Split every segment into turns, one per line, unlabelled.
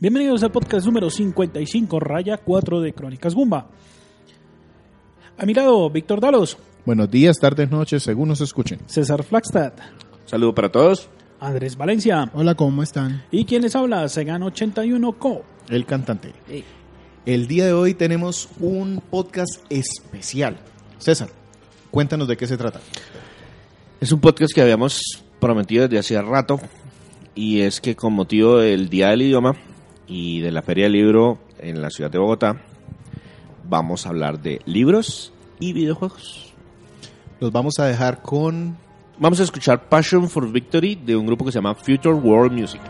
Bienvenidos al podcast número 55, raya 4 de Crónicas Gumba. A mi lado, Víctor Dalos,
Buenos días, tardes, noches, según nos escuchen.
César Flagstad,
Saludo para todos.
Andrés Valencia
Hola, ¿cómo están?
y quien les habla, Segan81 Co.
El cantante. El día de hoy tenemos un podcast especial. César, cuéntanos de qué se trata.
Es un podcast que habíamos prometido desde hace rato y es que con motivo del Día del Idioma y de la Feria del Libro en la ciudad de Bogotá vamos a hablar de libros y videojuegos.
Los vamos a dejar con
Vamos a escuchar Passion for Victory de un grupo que se llama Future World Music.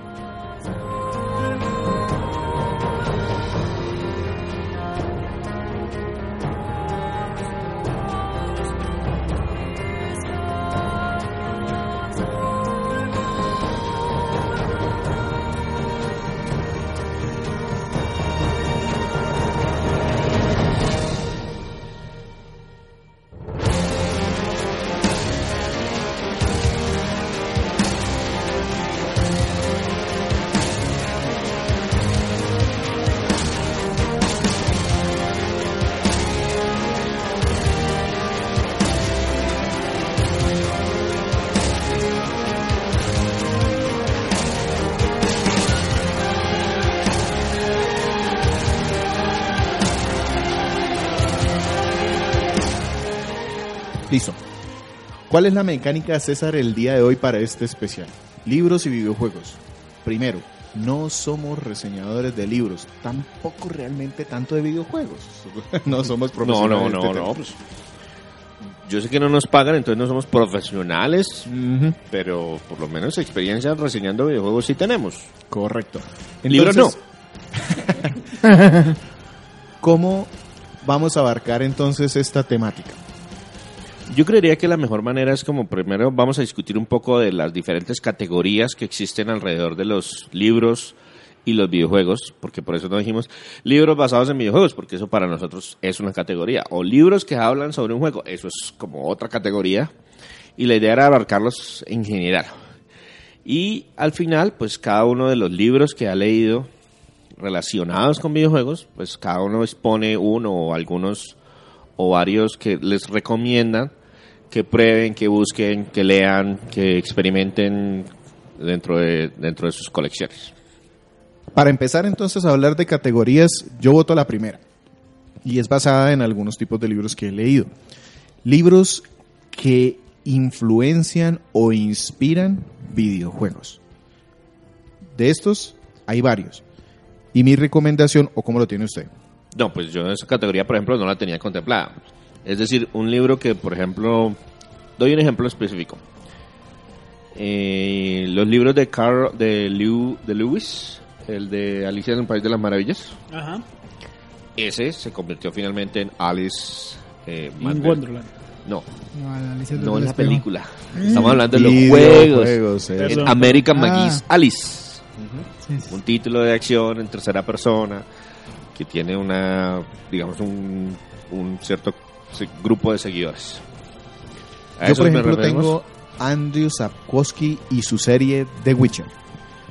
¿Cuál es la mecánica, César, el día de hoy para este especial? Libros y videojuegos. Primero, no somos reseñadores de libros, tampoco realmente tanto de videojuegos. no somos
No,
profesionales.
no, no,
este
no.
tema.
pues, yo sé que no nos pagan, entonces no somos profesionales, pero por lo menos experiencia reseñando videojuegos sí tenemos.
Correcto.
Libros no.
¿Cómo vamos a abarcar entonces esta temática?
Yo creería que la mejor manera es como primero vamos a discutir un poco de las diferentes categorías que existen alrededor de los libros y los videojuegos, porque por eso no dijimos libros basados en videojuegos, porque eso para nosotros es una categoría, o libros que hablan sobre un juego, eso es como otra categoría, y la idea era abarcarlos en general. Y al final, pues cada uno de los libros que ha leído relacionados con videojuegos, pues cada uno expone uno o algunos o varios que les recomiendan que prueben, que busquen, que lean, que experimenten dentro de, dentro de sus colecciones.
Para empezar entonces a hablar de categorías, yo voto la primera. Y es basada en algunos tipos de libros que he leído. Libros que influencian o inspiran videojuegos. De estos hay varios. Y mi recomendación, o cómo lo tiene usted.
No, pues yo esa categoría, por ejemplo, no la tenía contemplada. Es decir, un libro que, por ejemplo, doy un ejemplo específico. Eh, los libros de Carl, de, Lew- de Lewis, el de Alicia en el País de las Maravillas,
Ajá.
ese se convirtió finalmente en Alice eh,
In
Madrigal.
Wonderland.
No,
No, Alicia
en la
espejo.
película. Estamos hablando de los juegos.
eh.
En American
Ah.
McGee's Alice.
Sí, sí.
un título de acción en tercera persona que tiene una, digamos, un, un cierto grupo de seguidores. A
Yo, por ejemplo, tengo Andrew Sapkowski y su serie The Witcher.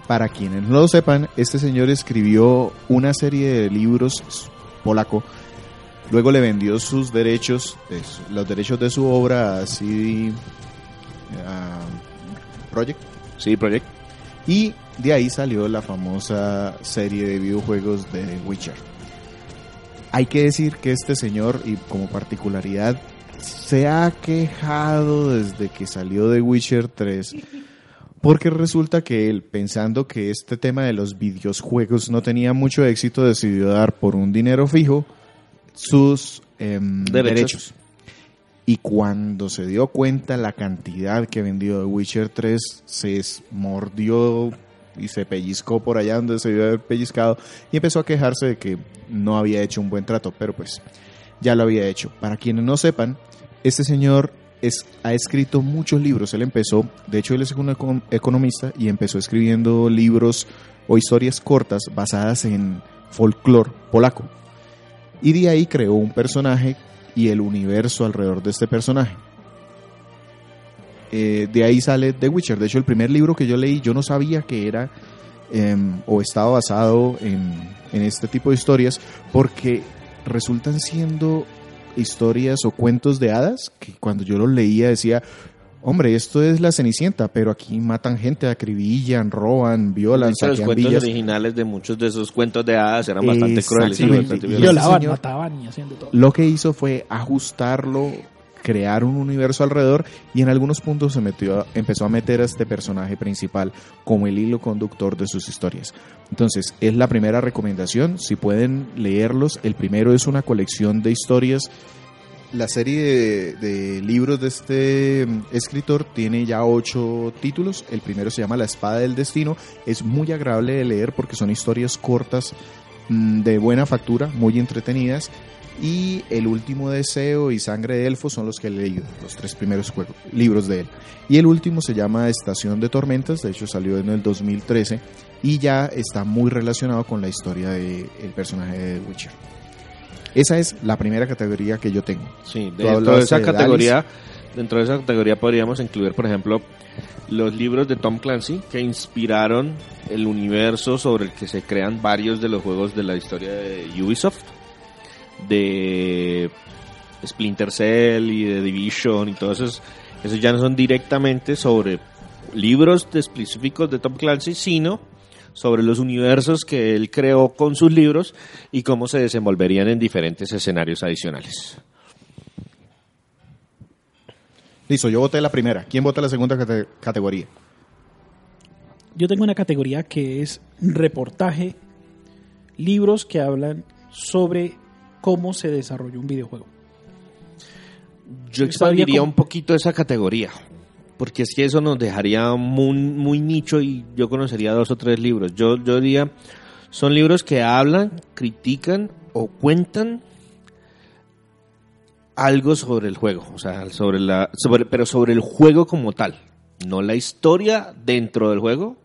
Para quienes no lo sepan, este señor escribió una serie de libros polaco. Luego le vendió sus derechos, de su- los derechos de su obra a CD Project.
Sí, Project.
Y de ahí salió la famosa serie de videojuegos de The Witcher. Hay que decir que este señor, y como particularidad, se ha quejado desde que salió de Witcher 3. Porque resulta que él, pensando que este tema de los videojuegos no tenía mucho éxito, decidió dar por un dinero fijo sus em,
Derechos.
derechos. Y cuando se dio cuenta la cantidad que vendió The Witcher 3, se mordió y se pellizcó por allá donde se debió haber pellizcado y empezó a quejarse de que no había hecho un buen trato, pero pues ya lo había hecho. Para quienes no sepan, este señor es, ha escrito muchos libros. Él empezó, de hecho él es un econ- economista y empezó escribiendo libros o historias cortas basadas en folclore polaco. Y de ahí creó un personaje y el universo alrededor de este personaje. Eh, de ahí sale The Witcher. De hecho, el primer libro que yo leí, yo no sabía que era em, o estaba basado en, en este tipo de historias, porque resultan siendo historias o cuentos de hadas que cuando yo los leía decía, hombre, esto es la Cenicienta, pero aquí matan gente, acribillan, roban, violan,
De hecho, los cuentos
villas.
originales de muchos de esos cuentos de hadas eran bastante crueles y bastante.
Violaban, mataban y haciendo todo.
Lo que hizo fue ajustarlo, crear un universo alrededor y en algunos puntos se metió, empezó a meter a este personaje principal como el hilo conductor de sus historias. Entonces, es la primera recomendación, si pueden leerlos, el primero es una colección de historias. La serie de, de libros de este mm, escritor tiene ya ocho títulos. El primero se llama La Espada del Destino. Es muy agradable de leer porque son historias cortas mm, de buena factura, muy entretenidas. Y El último deseo y Sangre de Elfo son los que he leído, los tres primeros juegos, libros de él. Y el último se llama Estación de Tormentas, de hecho salió en el 2013 y ya está muy relacionado con la historia del personaje de The Witcher. Esa es la primera categoría que yo tengo.
Sí, dentro de esa
de
categoría, dentro de esa categoría podríamos incluir, por ejemplo, los libros de Tom Clancy que inspiraron el universo sobre el que se crean varios de los juegos de la historia de Ubisoft, de Splinter Cell y de Division y todos esos, esos ya no son directamente sobre libros de- específicos de Tom Clancy, sino sobre los universos que él creó con sus libros y cómo se desenvolverían en diferentes escenarios adicionales.
Listo, yo voté la primera. ¿Quién vota la segunda cate- categoría?
Yo tengo una categoría que es reportaje, libros que hablan sobre cómo se desarrolla un videojuego.
Yo expandiría un poquito esa categoría, porque es que eso nos dejaría muy, muy nicho y yo conocería dos o tres libros. Yo, yo diría, son libros que hablan, critican o cuentan algo sobre el juego, o sea, sobre la, sobre, pero sobre el juego como tal, no la historia dentro del juego,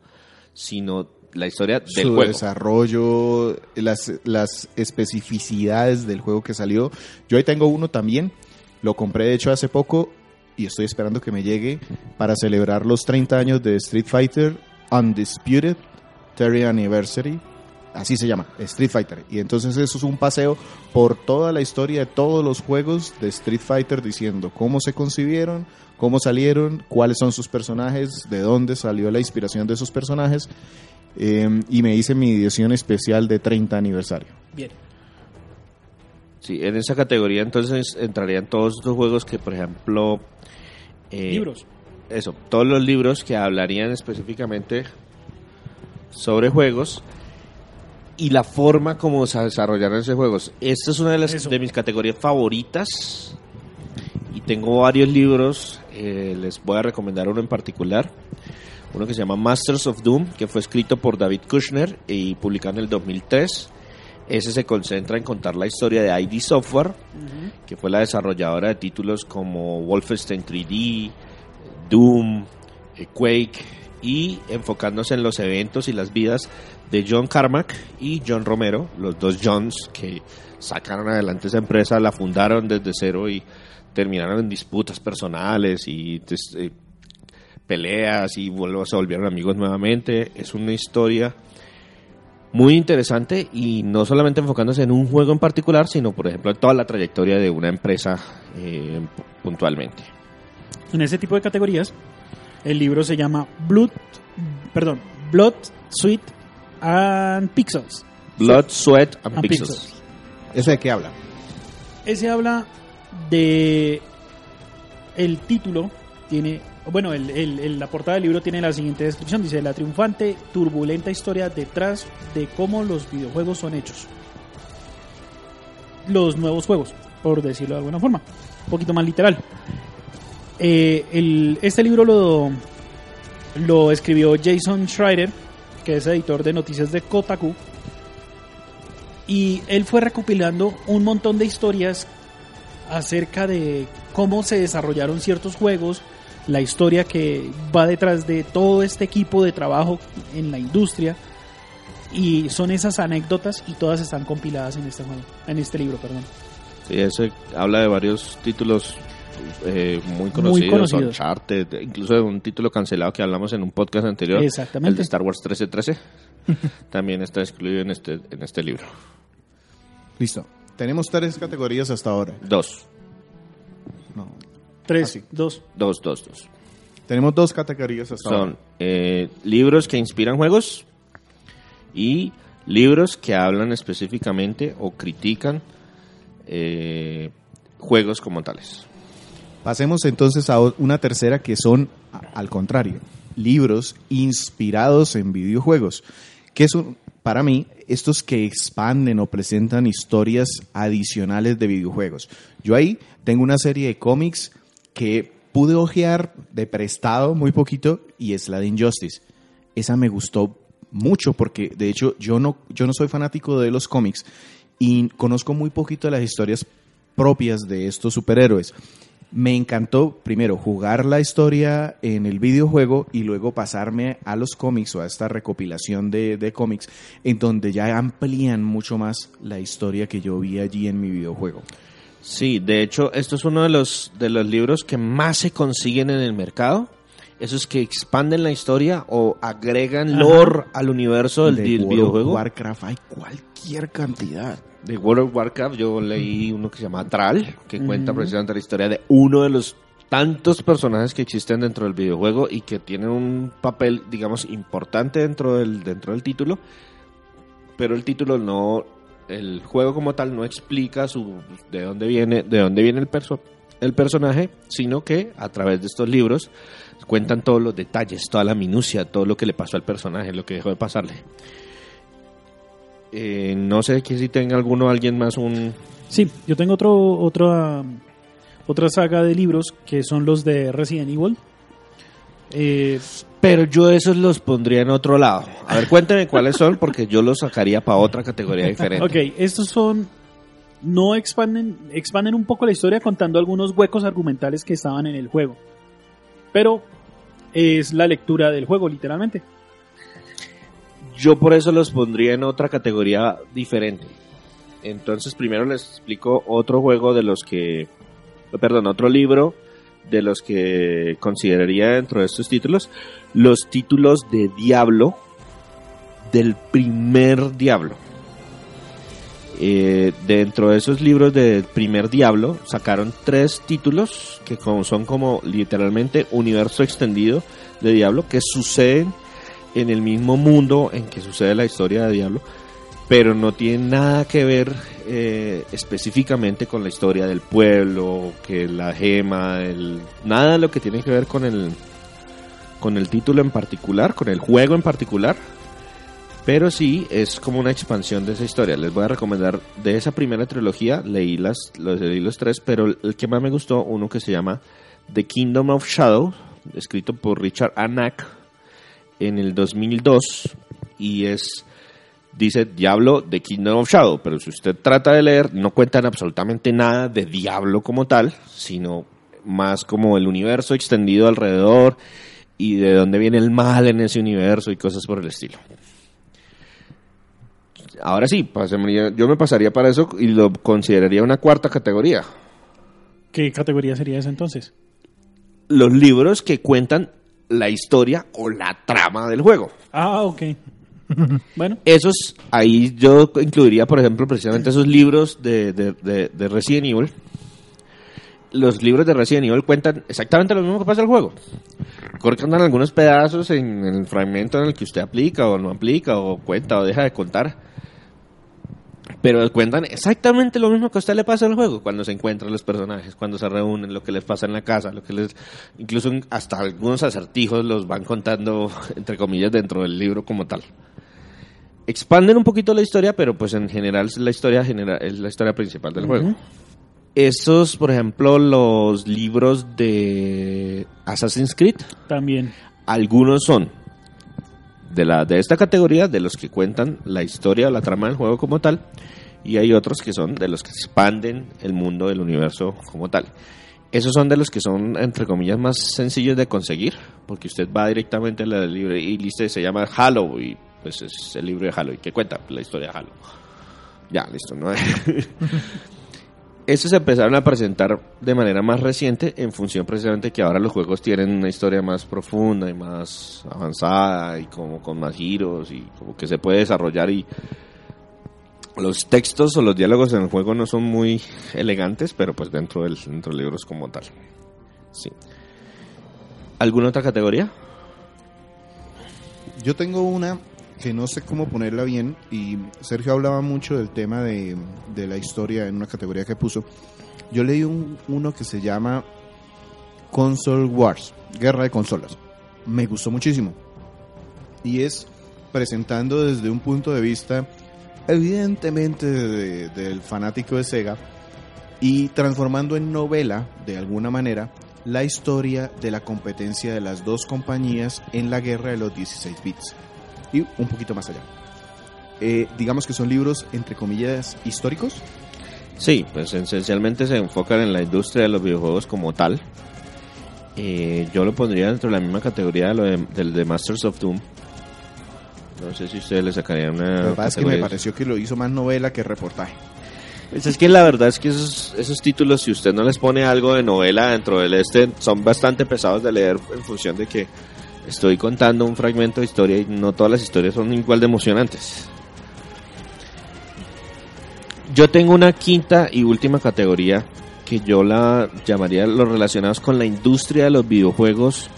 sino la historia del
su
juego.
desarrollo, las, las especificidades del juego que salió. Yo ahí tengo uno también, lo compré de hecho hace poco y estoy esperando que me llegue para celebrar los 30 años de Street Fighter Undisputed 30 Anniversary. Así se llama, Street Fighter. Y entonces eso es un paseo por toda la historia de todos los juegos de Street Fighter diciendo cómo se concibieron, cómo salieron, cuáles son sus personajes, de dónde salió la inspiración de esos personajes. Eh, y me hice mi edición especial de 30 aniversario.
Bien.
Sí, en esa categoría entonces entrarían todos estos juegos que, por ejemplo... eh,
libros.
eso, todos los libros que hablarían específicamente sobre juegos y la forma como se desarrollaron esos juegos. Esta es una de, las,
Eso.
de mis categorías favoritas y tengo varios libros, eh, les voy a recomendar uno en particular, uno que se llama Masters of Doom, que fue escrito por David Kushner y publicado en el 2003. Ese se concentra en contar la historia de ID Software, que fue la desarrolladora de títulos como Wolfenstein 3D, Doom, eh, Quake y enfocándose en los eventos y las vidas de John Carmack y John Romero, los dos Johns que sacaron adelante esa empresa, la fundaron desde cero y terminaron en disputas personales y des- eh, peleas y vuelvo- se volvieron amigos nuevamente. Es una historia muy interesante y no solamente enfocándose en un juego en particular, sino por ejemplo en toda la trayectoria de una empresa eh, puntualmente.
En ese tipo de categorías, el libro se llama Blood, perdón, Blood, Sweat and Pixels.
Blood, Sweat and,
And
Pixels.
Pixels.
¿Ese de qué habla?
Ese habla de el título tiene bueno el, el- la portada del libro tiene la siguiente descripción. Dice la triunfante turbulenta historia detrás de cómo los videojuegos son hechos. Los nuevos juegos por decirlo de alguna forma. Un poquito más literal. Eh, este libro lo lo escribió Jason Schreider que es editor de noticias de Kotaku. Y él fue recopilando un montón de historias acerca de cómo se desarrollaron ciertos juegos, la historia que va detrás de todo este equipo de trabajo en la industria. Y son esas anécdotas y todas están compiladas en este juego, en este libro, perdón.
Sí, ese habla de varios títulos eh, muy conocidos,
conocidos.
Uncharted, incluso de un título cancelado que hablamos en un podcast anterior,
Exactamente.
el de Star Wars 1313, también está excluido en este, en este libro.
Listo. Tenemos tres categorías hasta ahora.
Dos.
Tres,
Así.
dos.
dos, dos, dos.
Tenemos dos categorías hasta
Son
ahora.
eh, libros que inspiran juegos y libros que hablan específicamente o critican eh, juegos como tales.
Pasemos entonces a una tercera que son, a- al contrario, libros inspirados en videojuegos. Que son, para mí, estos que expanden o presentan historias adicionales de videojuegos. Yo ahí tengo una serie de cómics que pude ojear de prestado muy poquito y es la de Injustice. Esa me gustó mucho porque, de hecho, yo no, yo no soy fanático de los cómics y conozco muy poquito de las historias propias de estos superhéroes. Me encantó, primero, jugar la historia en el videojuego y luego pasarme a los cómics o a esta recopilación de, de cómics en donde ya amplían mucho más la historia que yo vi allí en mi videojuego.
Sí, de hecho, esto es uno de los, de los libros que más se consiguen en el mercado. Esos que expanden la historia o agregan
Ajá.
lore al universo del,
de
del
World of
videojuego.
Warcraft hay cualquier cantidad.
de World of Warcraft yo leí uno que se llama Thrall, que cuenta precisamente la historia de uno de los tantos personajes que existen dentro del videojuego y que tienen un papel, digamos, importante dentro del, dentro del título, pero el título no, el juego como tal no explica su, de dónde viene, de dónde viene el, perso- el personaje, sino que a través de estos libros cuentan todos los detalles, toda la minucia, todo lo que le pasó al personaje, lo que dejó de pasarle. Eh, no sé que si tenga alguno, alguien más un...
Sí, yo tengo otro, otra, otra saga de libros que son los de Resident Evil. Eh,
Pero yo esos los pondría en otro lado. A ver, cuénteme cuáles son, porque yo los sacaría para otra categoría diferente.
ok, estos son. No expanden, expanden un poco la historia contando algunos huecos argumentales que estaban en el juego. Pero es la lectura del juego, literalmente.
Yo por eso los pondría en otra categoría diferente. Entonces, primero les explico otro juego de los que. Perdón, otro libro de los que consideraría dentro de estos títulos. Los títulos de Diablo del primer Diablo. Eh, dentro de esos libros del primer Diablo sacaron tres títulos que son como literalmente universo extendido de Diablo que suceden en el mismo mundo en que sucede la historia de Diablo, pero no tienen nada que ver eh, específicamente con la historia del pueblo, que la gema, el, nada lo que tiene que ver con el con el título en particular, con el juego en particular, pero sí es como una expansión de esa historia. Les voy a recomendar de esa primera trilogía, leí las los, leí los tres, pero el que más me gustó, uno que se llama The Kingdom of Shadow, escrito por Richard Anak en el 2002 y es dice Diablo de Kingdom of Shadow, pero si usted trata de leer no cuentan absolutamente nada de Diablo como tal, sino más como el universo extendido alrededor y de dónde viene el mal en ese universo y cosas por el estilo. Ahora sí, yo me pasaría para eso y lo consideraría una cuarta categoría.
¿Qué categoría sería esa entonces?
Los libros que cuentan la historia o la trama del juego.
Ah, ok. bueno,
Esos, ahí yo incluiría, por ejemplo, precisamente esos libros de, de, de- de Resident Evil. Los libros de Resident Evil cuentan exactamente lo mismo que pasa en el juego. Cortan algunos pedazos en el fragmento en el que usted aplica o no aplica o cuenta o deja de contar. Pero cuentan exactamente lo mismo que a usted le pasa en el juego, cuando se encuentran los personajes, cuando se reúnen, lo que les pasa en la casa, lo que les incluso hasta algunos acertijos los van contando entre comillas dentro del libro como tal expanden un poquito la historia, pero pues en general es la historia genera- es la historia principal del juego. Estos, por ejemplo, los libros de Assassin's Creed,
también.
algunos son de, la, de esta categoría, de los que cuentan la historia o la trama del juego como tal, y hay otros que son de los que expanden el mundo del universo como tal. Esos son de los que son, entre comillas, más sencillos de conseguir, porque usted va directamente a la y listo, se llama Halo, y pues es el libro de Halo, y que cuenta la historia de Halo. Ya, listo, ¿no? Estos se empezaron a presentar de manera más reciente en función precisamente que ahora los juegos tienen una historia más profunda y más avanzada y como con más giros y como que se puede desarrollar y los textos o los diálogos en el juego no son muy elegantes, pero pues dentro del, dentro del libro es como tal. Sí. ¿Alguna otra categoría?
Yo tengo una que no sé cómo ponerla bien y Sergio hablaba mucho del tema de, de la historia en una categoría que puso. Yo leí un, uno que se llama Console Wars, Guerra de Consolas. Me gustó muchísimo. Y es presentando desde un punto de vista evidentemente de- del fanático de Sega y transformando en novela de alguna manera la historia de la competencia de las dos compañías en la guerra de los 16 bits y un poquito más allá. Eh, digamos que son libros entre comillas históricos.
Sí, pues esencialmente se enfocan en la industria de los videojuegos como tal. Eh, yo lo pondría dentro de la misma categoría de lo de- del de Masters of Doom. No sé si ustedes le sacarían una.
La verdad es que me pareció que lo hizo más novela que reportaje.
Pues es que la verdad es que esos, esos títulos, si usted no les pone algo de novela dentro del este, son bastante pesados de leer en función de que estoy contando un fragmento de historia y no todas las historias son igual de emocionantes. Yo tengo una quinta y última categoría que yo la llamaría los relacionados con la industria de los videojuegos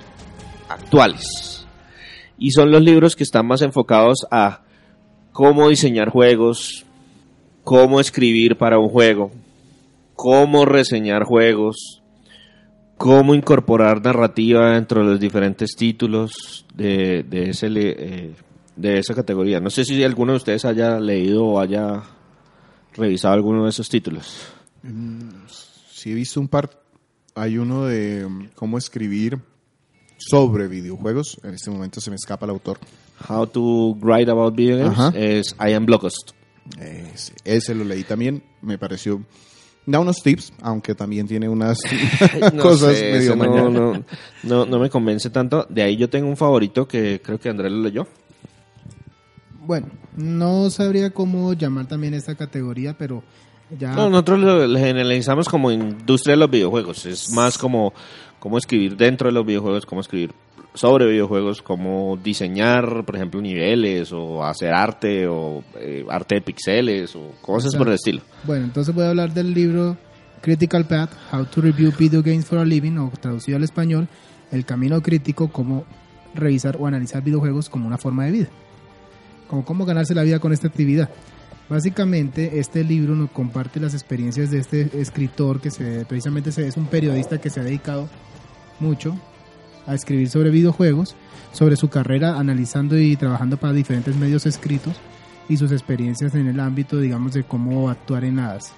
actuales. Y son los libros que están más enfocados a cómo diseñar juegos, cómo escribir para un juego, cómo reseñar juegos, cómo incorporar narrativa dentro de los diferentes títulos de, de, ese, eh, de esa categoría. No sé si alguno de ustedes haya leído o haya revisado alguno de esos títulos.
Sí he visto un par, hay uno de mm, cómo escribir sobre videojuegos, en este momento se me escapa el autor.
How to Write About Video Games
Ajá.
es I Am Blockhost.
Ese, ese lo leí también, me pareció... Da unos tips, aunque también tiene unas
No
cosas
sé,
medio
no, no, no, no me convence tanto. De ahí yo tengo un favorito que creo que Andrés lo leyó.
Bueno, no sabría cómo llamar también esta categoría, pero ya...
No, nosotros lo lo generalizamos como industria de los videojuegos. Es más como cómo escribir dentro de los videojuegos, cómo escribir sobre videojuegos, cómo diseñar, por ejemplo, niveles o hacer arte o eh, arte de pixeles o cosas por el estilo.
Bueno, entonces voy a hablar del libro Critical Path, How to Review Video Games for a Living, o traducido al español, El Camino Crítico, cómo revisar o analizar videojuegos como una forma de vida. Como cómo ganarse la vida con esta actividad. Básicamente, este libro nos comparte las experiencias de este escritor que se, precisamente se- es un periodista que se ha dedicado mucho a escribir sobre videojuegos, sobre su carrera analizando y trabajando para diferentes medios escritos y sus experiencias en el ámbito, digamos, de cómo actuar en las,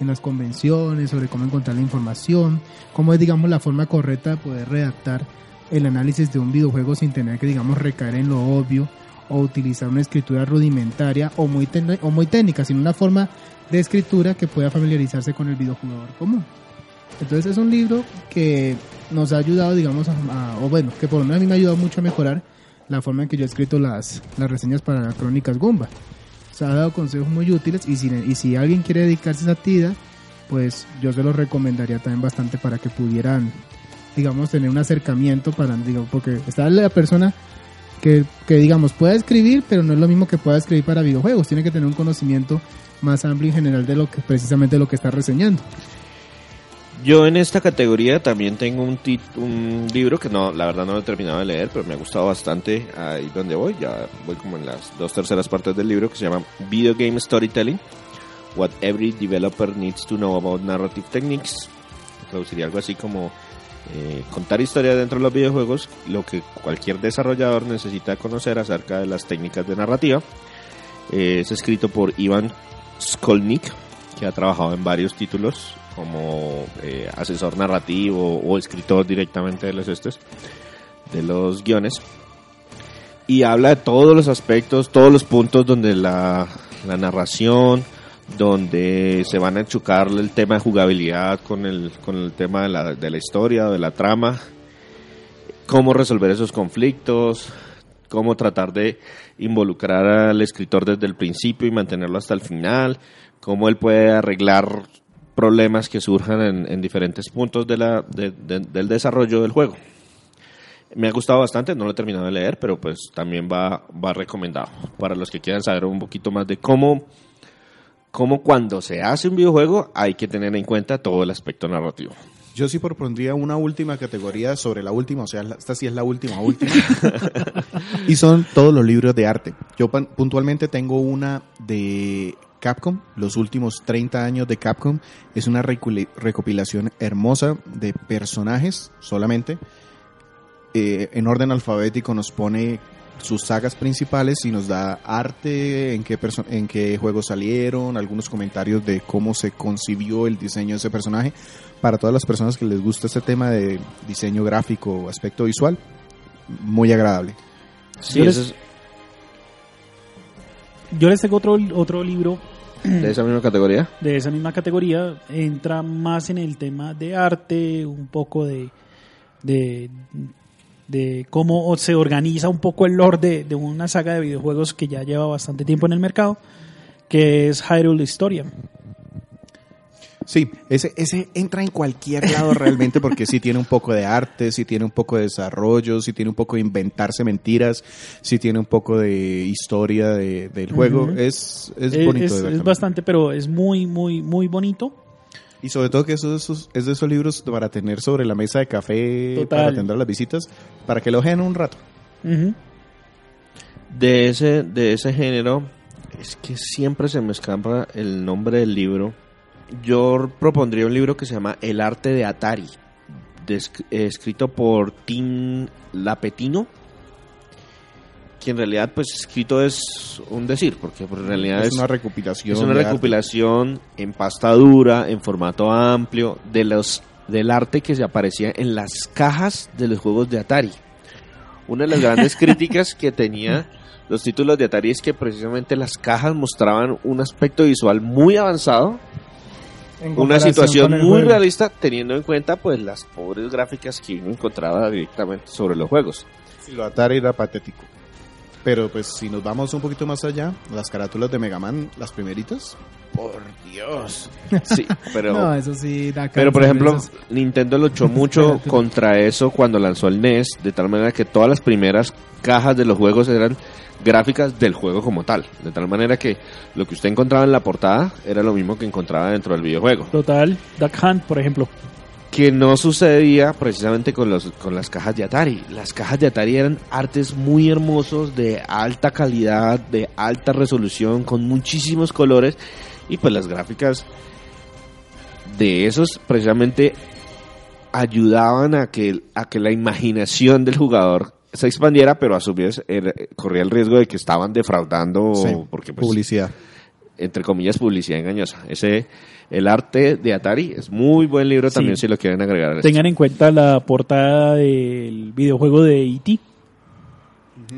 en las convenciones, sobre cómo encontrar la información, cómo es, digamos, la forma correcta de poder redactar el análisis de un videojuego sin tener que, digamos, recaer en lo obvio o utilizar una escritura rudimentaria o muy, o muy técnica, sino una forma de escritura que pueda familiarizarse con el videojugador común. Entonces es un libro que nos ha ayudado, digamos, a, a- o bueno, que por lo menos a mí me ha ayudado mucho a mejorar la forma en que yo he escrito las, las reseñas para Crónicas Gumba. Se ha dado consejos muy útiles y si, y si alguien quiere dedicarse a esa actividad, pues yo se los recomendaría también bastante para que pudieran, digamos, tener un acercamiento para, digo, porque está la persona que, que, digamos, pueda escribir, pero no es lo mismo que pueda escribir para videojuegos. Tiene que tener un conocimiento más amplio y general de lo que precisamente lo que está reseñando.
Yo en esta categoría también tengo un, tit- un libro que no, la verdad no lo he terminado de leer, pero me ha gustado bastante ahí donde voy. Ya voy como en las dos terceras partes del libro que se llama Video Game Storytelling. What every developer needs to know about narrative techniques. Traduciría algo así como eh, contar historias dentro de los videojuegos, lo que cualquier desarrollador necesita conocer acerca de las técnicas de narrativa. Eh, es escrito por Ivan Skolnik, que ha trabajado en varios títulos como eh, asesor narrativo o escritor directamente de los estos, de los guiones. y habla de todos los aspectos, todos los puntos donde la, la narración, donde se van a enchucar el tema de jugabilidad con el, con el tema de la, de la historia, de la trama, cómo resolver esos conflictos, cómo tratar de involucrar al escritor desde el principio y mantenerlo hasta el final, cómo él puede arreglar problemas que surjan en, en diferentes puntos de la, de- de- del desarrollo del juego. Me ha gustado bastante, no lo he terminado de leer, pero pues también va, va recomendado para los que quieran saber un poquito más de cómo, cómo cuando se hace un videojuego hay que tener en cuenta todo el aspecto narrativo.
Yo sí propondría una última categoría sobre la última, o sea, esta sí es la última, última. y son todos los libros de arte. Yo puntualmente tengo una de Capcom, los últimos 30 años de Capcom. Es una recopilación hermosa de personajes solamente. Eh, en orden alfabético nos pone sus sagas principales y nos da arte, en qué, en qué juegos salieron, algunos comentarios de cómo se concibió el diseño de ese personaje. Para todas las personas que les gusta este tema de diseño gráfico o aspecto visual, muy agradable.
Sí,
Yo les-
eso es
Yo les tengo otro, otro libro
de esa misma categoría.
de esa misma categoría. Entra más en el tema de arte, un poco de, de, cómo se organiza un poco el lore de, de una saga de videojuegos que ya lleva bastante tiempo en el mercado, que es Hyrule Historia.
Sí, ese, ese entra en cualquier lado realmente porque sí tiene un poco de arte, sí tiene un poco de desarrollo, sí tiene un poco de inventarse mentiras, sí tiene un poco de historia de- del juego. Es, es bonito
es,
de ver
es bastante, pero es muy, muy, muy bonito.
Y sobre todo que eso, esos- es de esos libros para tener sobre la mesa de café,
Total.
para atender las visitas, para que lo ojen un rato.
De ese, de ese género, es que siempre se me escapa el nombre del libro. Yo propondría un libro que se llama El arte de Atari, eh, escrito por Tim Lapetino, que en realidad pues escrito es un decir, porque en realidad
Es
es,
una recopilación.
es una
de arte.
recopilación en pasta dura, en formato amplio, de los del arte que se aparecía en las cajas de los juegos de Atari. Una de las grandes críticas que tenía los títulos de Atari es que precisamente las cajas mostraban un aspecto visual muy avanzado, una situación muy
juego.
realista teniendo en cuenta pues las pobres gráficas que uno encontraba directamente sobre los juegos.
Sí, lo Atari era patético. Pero pues si nos vamos un poquito más allá, las carátulas de Mega Man, las primeritas, por Dios.
Sí, pero
No, eso sí da
Pero por ejemplo,
eso es-
Nintendo luchó mucho contra eso cuando lanzó el NES, de tal manera que todas las primeras cajas de los juegos eran gráficas del juego como tal, de tal manera que lo que usted encontraba en la portada era lo mismo que encontraba dentro del videojuego,
Total, Duck Hunt, por ejemplo.
que no sucedía precisamente con los con las cajas de Atari. Las cajas de Atari eran artes muy hermosos de alta calidad, de alta resolución, con muchísimos colores y pues las gráficas de esos precisamente ayudaban a que, a que la imaginación del jugador se expandiera, pero a su vez era- corría el riesgo de que estaban defraudando,
Sí,
porque pues,
Publicidad.
entre comillas, publicidad engañosa. Ese, el arte de Atari es muy buen libro
Sí.
también si lo quieren agregar.
Tengan en cuenta la portada del videojuego de E.T.,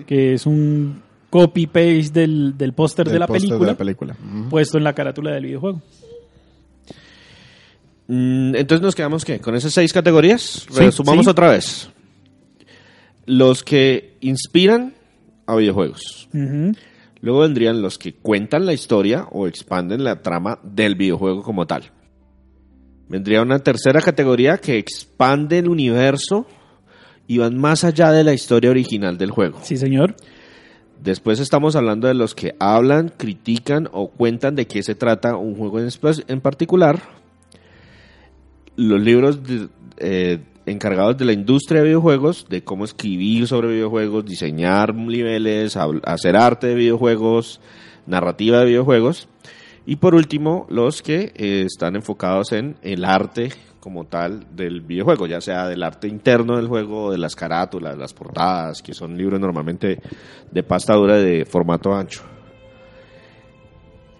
que es un copy-paste del, del póster de, la película,
de la película.
Puesto en la carátula del videojuego.
Mm, Entonces nos quedamos ¿qué? con esas seis categorías.
Sí,
Resumamos
sí.
otra vez. Los que inspiran a videojuegos. Luego vendrían los que cuentan la historia o expanden la trama del videojuego como tal. Vendría una tercera categoría que expande el universo y van más allá de la historia original del juego.
Sí, señor.
Después estamos hablando de los que hablan, critican o cuentan de qué se trata un juego en, particular. Los libros de- eh, encargados de la industria de videojuegos, de cómo escribir sobre videojuegos, diseñar niveles, hacer arte de videojuegos, narrativa de videojuegos. Y por último, los que eh, están enfocados en el arte como tal del videojuego, ya sea del arte interno del juego, de las carátulas, las portadas, que son libros normalmente de pasta dura de formato ancho.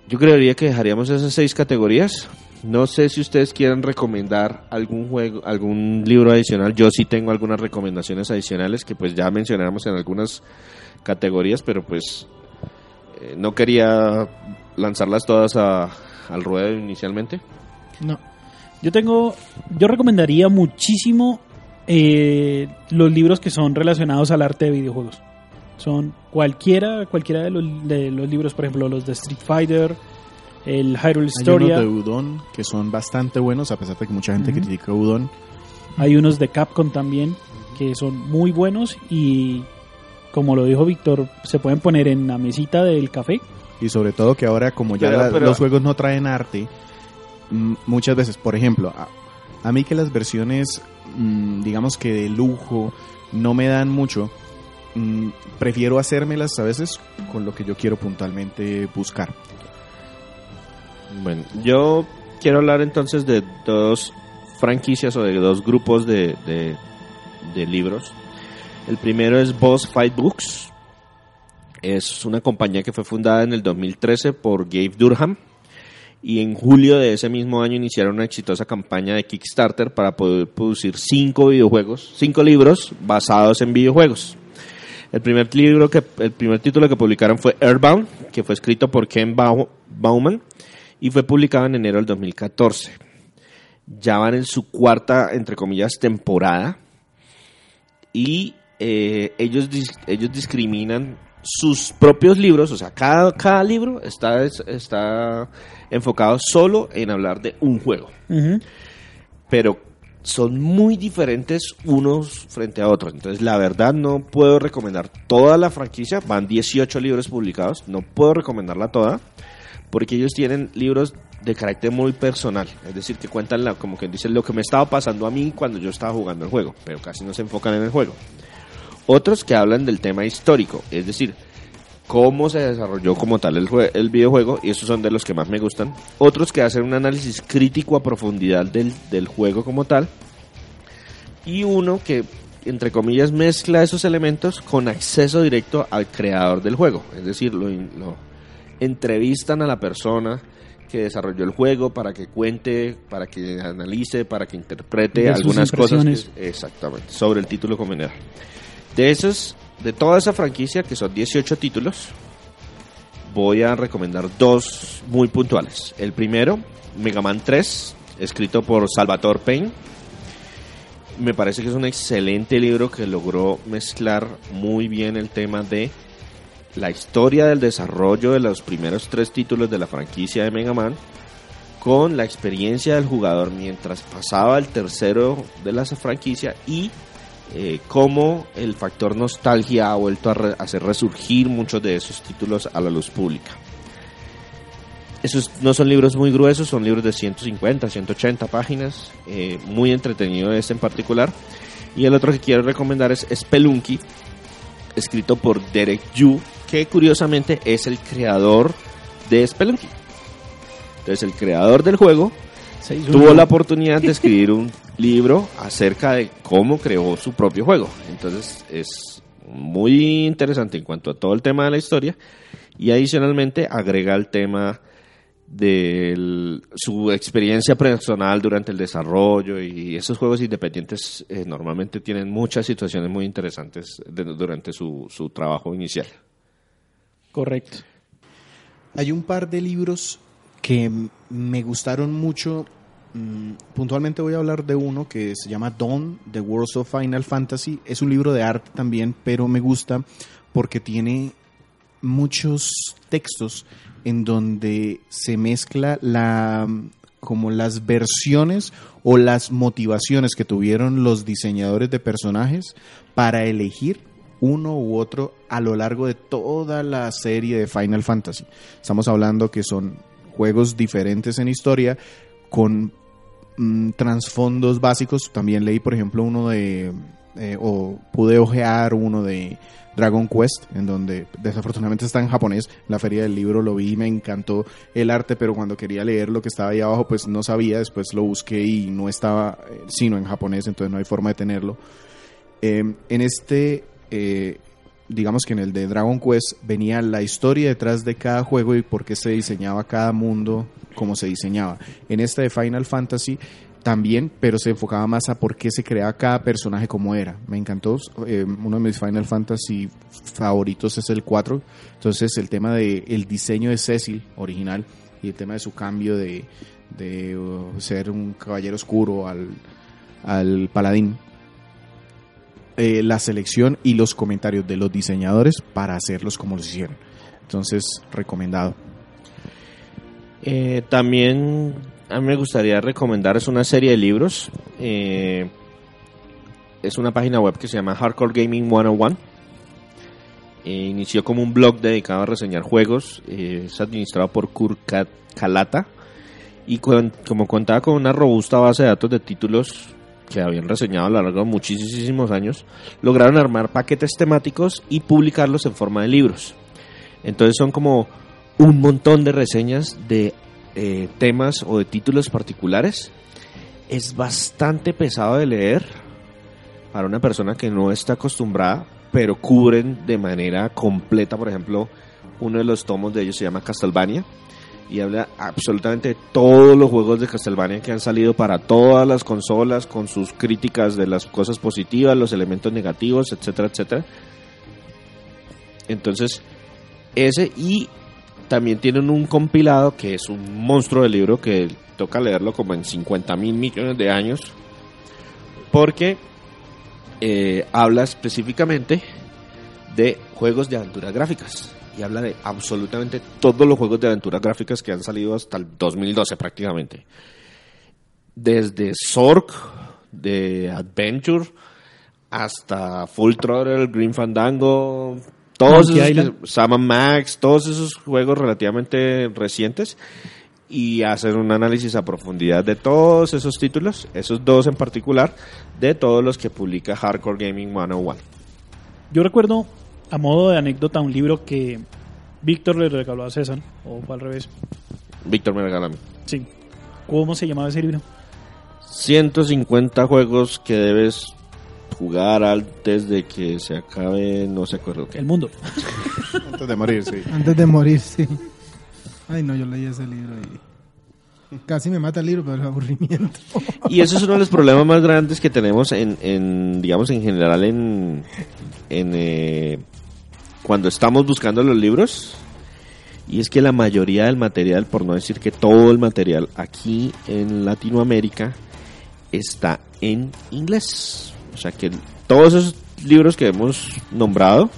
Yo creería que dejaríamos esas seis categorías. No sé si ustedes quieran recomendar algún juego, algún libro adicional. Yo sí tengo algunas recomendaciones adicionales que pues ya mencionamos en algunas categorías, pero pues eh, no quería lanzarlas todas a- al ruedo inicialmente.
No.
Yo tengo, yo recomendaría muchísimo eh, los libros que son relacionados al arte de videojuegos. Son cualquiera, cualquiera de los, de los libros, por ejemplo, los de Street Fighter, el Hyrule
Hay unos
Historia,
de Udon que son bastante buenos, a pesar de que mucha gente
Ujú.
critica Udon.
hay unos de Capcom también que son muy buenos y como lo dijo Víctor, se pueden poner en la mesita del café.
Y sobre todo que ahora, como ya
Pero-
la-
pero-
los juegos no traen arte, mm, muchas veces, por ejemplo, a, a mí que las versiones, mm, digamos que de lujo, no me dan mucho, mm, prefiero hacérmelas a veces con lo que yo quiero puntualmente buscar.
Bueno, yo quiero hablar entonces de dos franquicias o de dos grupos de, libros. El primero es Boss Fight Books. Es una compañía que fue fundada en el 2013 por Gabe Durham. Y en julio de ese mismo año iniciaron una exitosa campaña de Kickstarter para poder producir cinco videojuegos, cinco libros basados en videojuegos. El primer libro que, el primer título que publicaron fue Airbound, que fue escrito por Ken Bau- Bauman y fue publicado en enero del 2014. Ya van en su cuarta, entre comillas, temporada y eh, ellos, ellos discriminan sus propios libros, o sea, cada, cada libro está, es- está enfocado solo en hablar de un juego pero son muy diferentes unos frente a otros. Entonces, la verdad, no puedo recomendar toda la franquicia. Van 18 libros publicados. No puedo recomendarla toda. Porque ellos tienen libros de carácter muy personal. Es decir, que cuentan, la, como que dicen, lo que me estaba pasando a mí cuando yo estaba jugando el juego. Pero casi no se enfocan en el juego. Otros que hablan del tema histórico. Es decir, cómo se desarrolló como tal el, jue- el videojuego, y esos son de los que más me gustan. Otros que hacen un análisis crítico a profundidad del, del juego como tal. Y uno que, entre comillas, mezcla esos elementos con acceso directo al creador del juego. Es decir, lo, lo entrevistan a la persona que desarrolló el juego para que cuente, para que analice, para que interprete
De
algunas cosas. que- exactamente, sobre el título general. De esos, de toda esa franquicia, que son 18 títulos, voy a recomendar dos muy puntuales. El primero, Mega Man 3, escrito por Salvatore Payne. Me parece que es un excelente libro que logró mezclar muy bien el tema de la historia del desarrollo de los primeros tres títulos de la franquicia de Mega Man con la experiencia del jugador mientras pasaba el tercero de la franquicia y eh, cómo el factor nostalgia ha vuelto a hacer resurgir muchos de esos títulos a la luz pública. Esos no son libros muy gruesos, son libros de 150, 180 páginas, eh, muy entretenido este en particular. Y el otro que quiero recomendar es Spelunky, escrito por Derek Yu, que curiosamente es el creador de Spelunky. Entonces el creador del juego tuvo la oportunidad de escribir un libro acerca de cómo creó su propio juego. Entonces es muy interesante en cuanto a todo el tema de la historia y adicionalmente agrega el tema de su experiencia personal durante el desarrollo y esos juegos independientes eh, normalmente tienen muchas situaciones muy interesantes de- durante su, su trabajo inicial.
Correcto.
Hay un par de libros que me gustaron mucho. Mm, Puntualmente voy a hablar de uno que se llama Dawn, The Worlds of Final Fantasy. Es un libro de arte también, pero me gusta porque tiene muchos textos en donde se mezcla la como las versiones o las motivaciones que tuvieron los diseñadores de personajes para elegir uno u otro a lo largo de toda la serie de Final Fantasy. Estamos hablando que son juegos diferentes en historia con mm, trasfondos básicos. También leí, por ejemplo, uno de, eh, o pude ojear uno de Dragon Quest, en donde desafortunadamente está en japonés. La feria del libro lo vi y me encantó el arte, pero cuando quería leer lo que estaba ahí abajo, pues no sabía. Después lo busqué y no estaba eh, sino en japonés, entonces no hay forma de tenerlo. Eh, en este, eh, digamos que en el de Dragon Quest venía la historia detrás de cada juego y por qué se diseñaba cada mundo como se diseñaba. En este de Final Fantasy también, pero se enfocaba más a por qué se creaba cada personaje como era. Me encantó. eh, uno de mis Final Fantasy favoritos es el 4. Entonces, el tema del el diseño de Cecil original y el tema de su cambio de, de uh, ser un caballero oscuro al, al paladín. Eh, la selección y los comentarios de los diseñadores para hacerlos como los hicieron. Entonces, recomendado.
Eh, también a mí me gustaría recomendar es una serie de libros. eh, es una página web que se llama Hardcore Gaming 101. Eh, inició como un blog dedicado a reseñar juegos. es administrado por Kurt Ka- Kalata. Y como contaba con una robusta base de datos de títulos que habían reseñado a lo largo de muchísimos años, lograron armar paquetes temáticos y publicarlos en forma de libros. Entonces son como un montón de reseñas de eh, temas o de títulos particulares. Es bastante pesado de leer para una persona que no está acostumbrada, pero cubren de manera completa, por ejemplo, uno de los tomos de ellos se llama Castlevania y habla absolutamente de todos los juegos de Castlevania que han salido para todas las consolas con sus críticas de las cosas positivas, los elementos negativos, etcétera, etcétera. Entonces, ese y también tienen un compilado que es un monstruo de libro que toca leerlo como en 50 mil millones de años porque eh, habla específicamente de juegos de aventuras gráficas y habla de absolutamente todos los juegos de aventuras gráficas que han salido hasta el 2012 prácticamente desde Zork de Adventure hasta Full Throttle, Green Fandango, todos
Monkey
esos Max, todos esos juegos relativamente recientes y hacer un análisis a profundidad de todos esos títulos, esos dos en particular, de todos los que publica Hardcore Gaming 101.
Yo recuerdo, a modo de anécdota, un libro que Víctor le regaló a César, o fue al revés.
Víctor me regala a mí.
Sí. ¿Cómo se llamaba ese libro?
150 juegos que debes jugar antes de que se acabe, no se acuerdo qué.
El Mundo.
Antes de morir, sí.
Antes de morir, sí. Ay, no, yo leí ese libro y casi me mata el libro, pero el aburrimiento.
Y eso es uno de los problemas más grandes que tenemos en, en digamos, en general en, en eh, cuando estamos buscando los libros. Y es que la mayoría del material, por no decir que todo el material aquí en Latinoamérica, está en inglés. O sea que todos esos libros que hemos nombrado,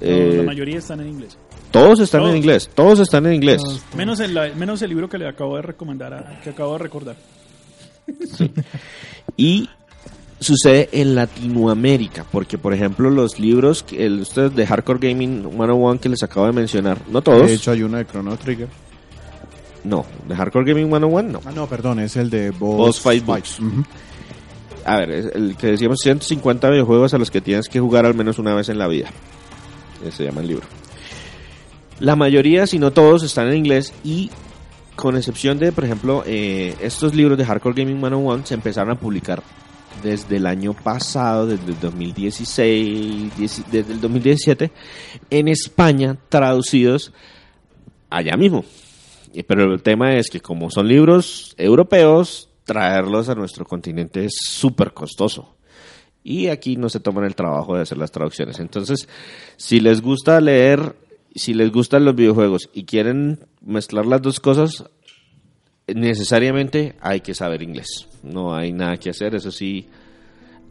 eh,
la mayoría están en inglés.
Todos están
Todos.
en inglés. Todos están en inglés.
Todos.
Menos el, menos el libro que le acabo de recomendar, a- que acabo de recordar.
Y sucede en Latinoamérica, porque por ejemplo los libros que el, ustedes de Hardcore Gaming 101 que les acabo de mencionar, no todos,
De hecho, hay uno de Chrono Trigger.
no, de Hardcore Gaming 101 no.
Ah, no, perdón, es el de Boss,
Boss Fight Books.
Ujú.
A ver, es el que decíamos 150 videojuegos a los que tienes que jugar al menos una vez en la vida. Ese se llama el libro. La mayoría, si no todos, están en inglés y con excepción de, por ejemplo, eh, estos libros de Hardcore Gaming 101 se empezaron a publicar desde el año pasado, desde el 2016, dieci- desde el 2017, en España, traducidos allá mismo. Y- Pero el tema es que como son libros europeos, traerlos a nuestro continente es súper costoso. Y aquí no se toman el trabajo de hacer las traducciones. Entonces, si les gusta leer, si les gustan los videojuegos y quieren mezclar las dos cosas, necesariamente hay que saber inglés. No hay nada que hacer, eso sí.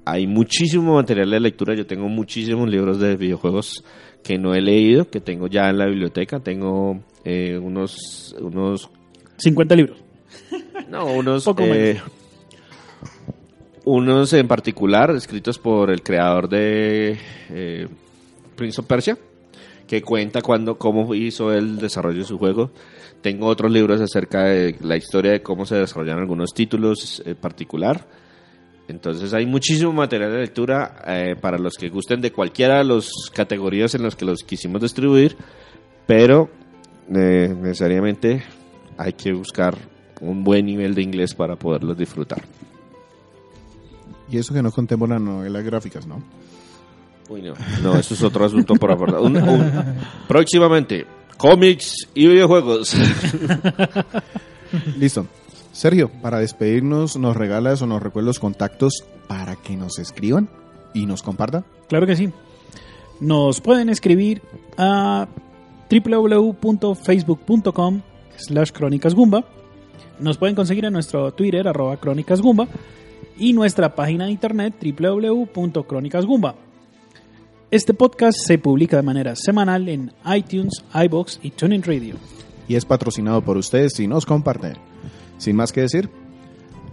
Hay muchísimo material de lectura. Yo tengo muchísimos libros de videojuegos que no he leído, que tengo ya en la biblioteca. Tengo eh, unos, unos
50 libros.
no, unos.
Poco
eh,
menos.
unos en particular, escritos por el creador de eh, Prince of Persia, que cuenta cuando, cómo hizo el desarrollo de su juego. Tengo otros libros acerca de la historia de cómo se desarrollan algunos títulos en particular. Entonces hay muchísimo material de lectura eh, para los que gusten de cualquiera de las categorías en las que los quisimos distribuir, pero eh, necesariamente hay que buscar un buen nivel de inglés para poderlos disfrutar.
Y eso que no contemos las novelas gráficas, ¿no?
Uy, no. No, eso es otro asunto por abordar. Un- un- próximamente, cómics y videojuegos.
Listo. Sergio, para despedirnos, ¿nos regalas o nos recuerdas los contactos para que nos escriban y nos compartan?
Claro que sí. Nos pueden escribir a www.facebook.com slash crónicasgumba. Nos pueden conseguir en nuestro Twitter arroba crónicasgumba y nuestra página de internet www.crónicasgumba. Este podcast se publica de manera semanal en iTunes, iBox y TuneIn Radio.
Y es patrocinado por ustedes y nos comparten. Sin más que decir,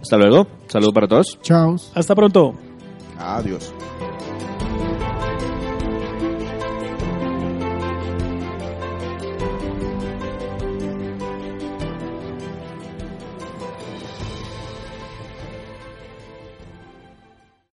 Hasta luego. Saludos para todos.
Chao.
Hasta pronto.
adiós.